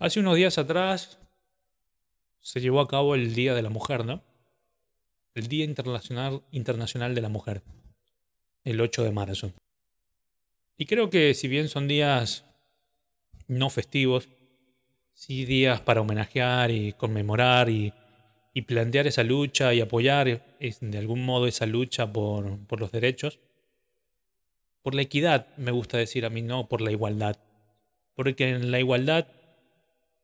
Hace unos días atrás se llevó a cabo el Día de la Mujer, ¿no? El Día Internacional, Internacional de la Mujer, el 8 de marzo. Y creo que si bien son días no festivos, sí días para homenajear y conmemorar y, y plantear esa lucha y apoyar de algún modo esa lucha por, por los derechos, por la equidad, me gusta decir a mí, no por la igualdad. Porque en la igualdad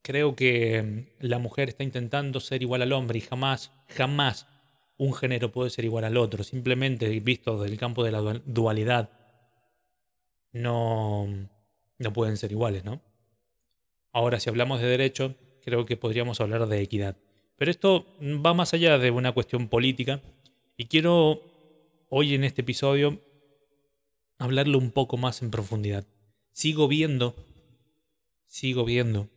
creo que mm, la mujer está intentando ser igual al hombre y jamás, jamás un género puede ser igual al otro. Simplemente visto desde el campo de la dualidad, no, no pueden ser iguales, ¿no? Ahora, si hablamos de derecho, creo que podríamos hablar de equidad. Pero esto va más allá de una cuestión política y quiero hoy en este episodio hablarlo un poco más en profundidad. Sigo viendo, sigo viendo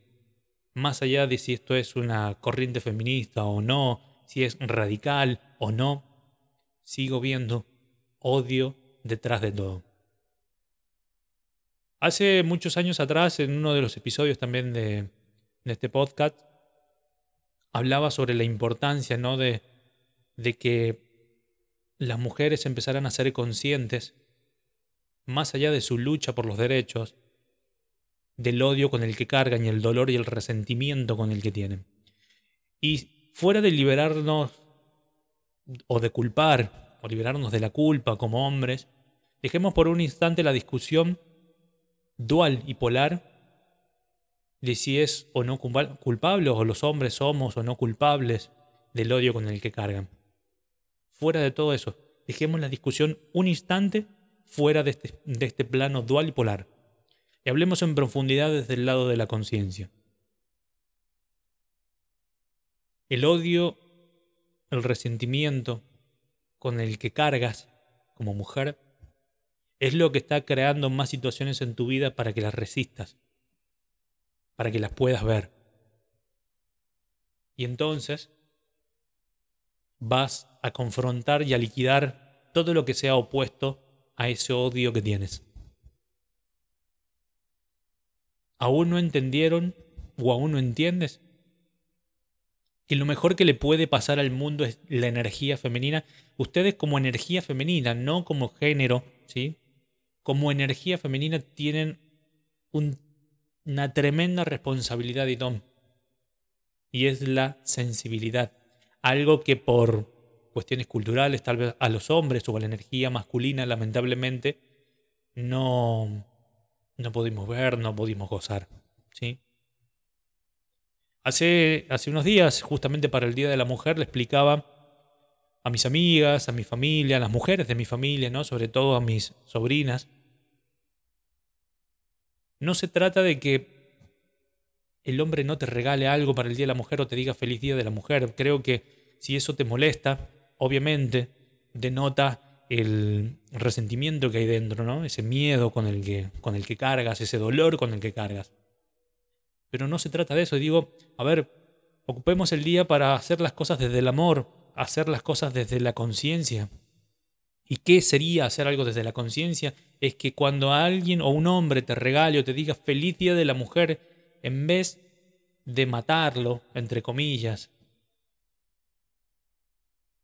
más allá de si esto es una corriente feminista o no, si es radical o no, sigo viendo odio detrás de todo. Hace muchos años atrás, en uno de los episodios también de, este podcast, hablaba sobre la importancia ¿no? de, de que las mujeres empezaran a ser conscientes, más allá de su lucha por los derechos, del odio con el que cargan y el dolor y el resentimiento con el que tienen. Y fuera de liberarnos o de culpar o liberarnos de la culpa como hombres, dejemos por un instante la discusión dual y polar de si es o no culpable o los hombres somos o no culpables del odio con el que cargan. Fuera de todo eso, dejemos la discusión un instante fuera de este, de este plano dual y polar y hablemos en profundidad desde el lado de la conciencia. El odio, el resentimiento con el que cargas como mujer es lo que está creando más situaciones en tu vida para que las resistas, para que las puedas ver. Y entonces vas a confrontar y a liquidar todo lo que sea opuesto a ese odio que tienes. ¿Aún no entendieron o aún no entiendes? Que lo mejor que le puede pasar al mundo es la energía femenina. Ustedes como energía femenina, no como género, ¿sí? Como energía femenina tienen una tremenda responsabilidad y don. Y es la sensibilidad. Algo que por cuestiones culturales, tal vez a los hombres o a la energía masculina, lamentablemente, no, no pudimos ver, no pudimos gozar. ¿sí? Hace, hace unos días, justamente para el Día de la Mujer, le explicaba a mis amigas, a mi familia, a las mujeres de mi familia, ¿no? sobre todo a mis sobrinas, no se trata de que el hombre no te regale algo para el Día de la Mujer o te diga feliz Día de la Mujer. Creo que si eso te molesta, obviamente denota el resentimiento que hay dentro, ¿no? Ese miedo con el que, con el que cargas, ese dolor con el que cargas. Pero no se trata de eso. Digo, a ver, ocupemos el día para hacer las cosas desde el amor, hacer las cosas desde la conciencia. ¿Y qué sería hacer algo desde la conciencia? Es que cuando alguien o un hombre te regale o te diga feliz día de la mujer, en vez de matarlo, entre comillas,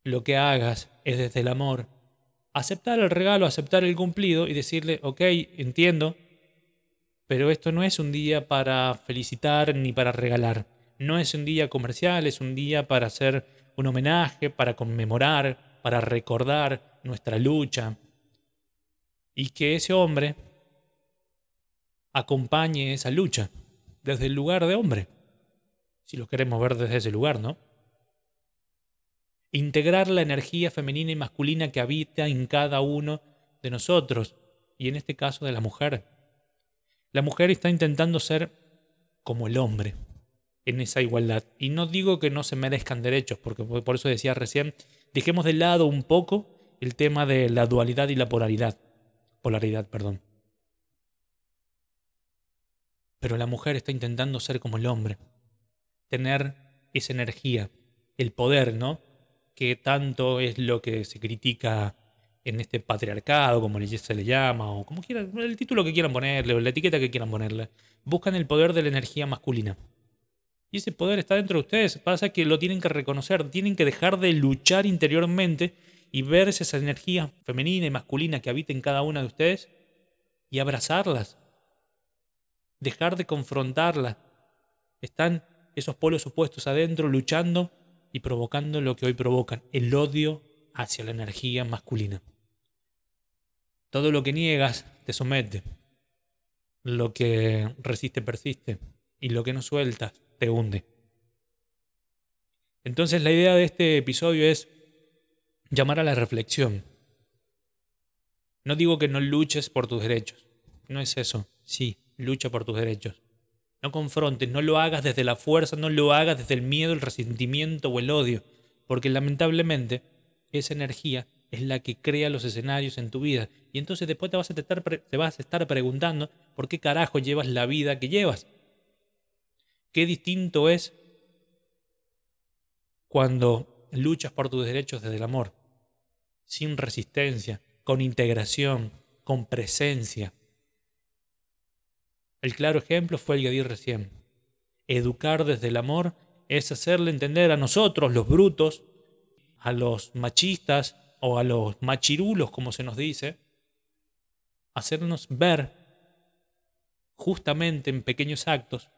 lo que hagas es desde el amor aceptar el regalo, aceptar el cumplido y decirle, ok, entiendo, pero esto no es un día para felicitar ni para regalar. No es un día comercial, es un día para hacer un homenaje, para conmemorar, para recordar nuestra lucha. Y que ese hombre acompañe esa lucha desde el lugar de hombre. Si lo queremos ver desde ese lugar, ¿no? Integrar la energía femenina y masculina que habita en cada uno de nosotros, y en este caso de la mujer. La mujer está intentando ser como el hombre en esa igualdad. Y no digo que no se merezcan derechos, porque por eso decía recién, dejemos de lado un poco el tema de la dualidad y la polaridad. Polaridad, perdón. Pero la mujer está intentando ser como el hombre, tener esa energía, el poder, ¿no? Que tanto es lo que se critica en este patriarcado, como se le llama, o como quieran, el título que quieran ponerle, o la etiqueta que quieran ponerle. Buscan el poder de la energía masculina. Y ese poder está dentro de ustedes. Pasa que lo tienen que reconocer, tienen que dejar de luchar interiormente y verse esa energía femenina y masculina que habita en cada una de ustedes y abrazarlas. Dejar de confrontarlas. Están esos polos opuestos adentro luchando y provocando lo que hoy provocan, el odio hacia la energía masculina. Todo lo que niegas te somete. Lo que resiste persiste. Y lo que no sueltas te hunde. Entonces la idea de este episodio es llamar a la reflexión. No digo que no luches por tus derechos. No es eso. Sí, lucha por tus derechos. No confrontes, no lo hagas desde la fuerza, no lo hagas desde el miedo, el resentimiento o el odio. Porque lamentablemente esa energía es la que crea los escenarios en tu vida. Y entonces después te vas a estar, preguntando por qué carajo llevas la vida que llevas. Qué distinto es cuando luchas por tus derechos desde el amor, sin resistencia, con integración, con presencia. El claro ejemplo fue el que di recién. Educar desde el amor es hacerle entender a nosotros, los brutos, a los machistas o a los machirulos, como se nos dice, hacernos ver justamente en pequeños actos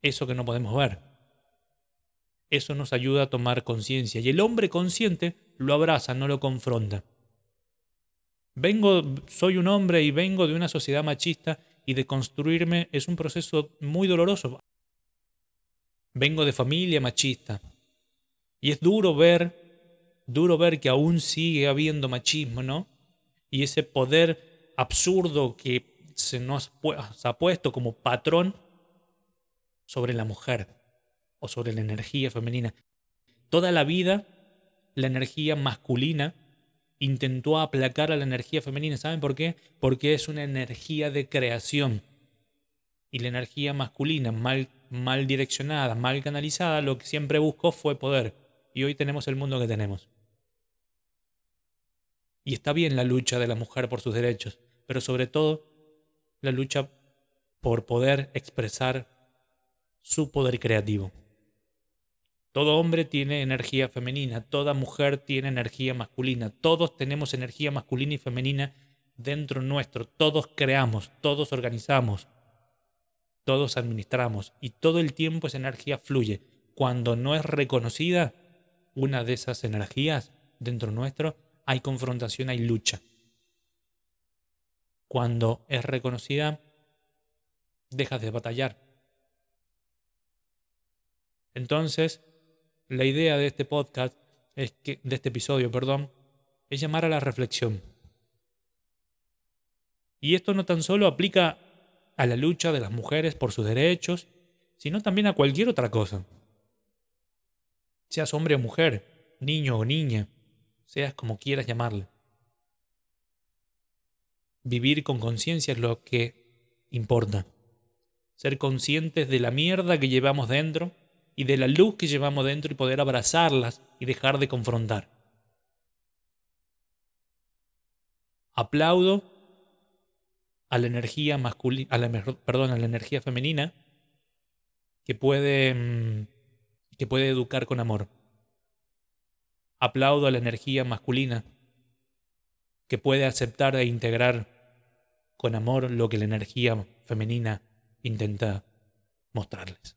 eso que no podemos ver. Eso nos ayuda a tomar conciencia. Y el hombre consciente lo abraza, no lo confronta. Vengo, soy un hombre y vengo de una sociedad machista y de construirme es un proceso muy doloroso. Vengo de familia machista. Y es duro ver, duro ver que aún sigue habiendo machismo, ¿no? Y ese poder absurdo que se nos ha puesto como patrón sobre la mujer o sobre la energía femenina. Toda la vida la energía masculina intentó aplacar a la energía femenina. ¿Saben por qué? Porque es una energía de creación. Y la energía masculina mal, mal direccionada, mal canalizada, lo que siempre buscó fue poder. Y hoy tenemos el mundo que tenemos. Y está bien la lucha de la mujer por sus derechos, pero sobre todo la lucha por poder expresar su poder creativo. Todo hombre tiene energía femenina, toda mujer tiene energía masculina, todos tenemos energía masculina y femenina dentro nuestro, todos creamos, todos organizamos, todos administramos y todo el tiempo esa energía fluye. Cuando no es reconocida una de esas energías dentro nuestro, hay confrontación, hay lucha. Cuando es reconocida, dejas de batallar entonces, la idea de este podcast, es que, de este episodio, perdón, es llamar a la reflexión. Y esto no tan solo aplica a la lucha de las mujeres por sus derechos, sino también a cualquier otra cosa. Seas hombre o mujer, niño o niña, seas como quieras llamarle. Vivir con conciencia es lo que importa. Ser conscientes de la mierda que llevamos dentro y de la luz que llevamos dentro y poder abrazarlas y dejar de confrontar. Aplaudo a la energía masculina, a la, perdón, a la energía femenina que puede, mm, que puede educar con amor. Aplaudo a la energía masculina que puede aceptar e integrar con amor lo que la energía femenina intenta mostrarles.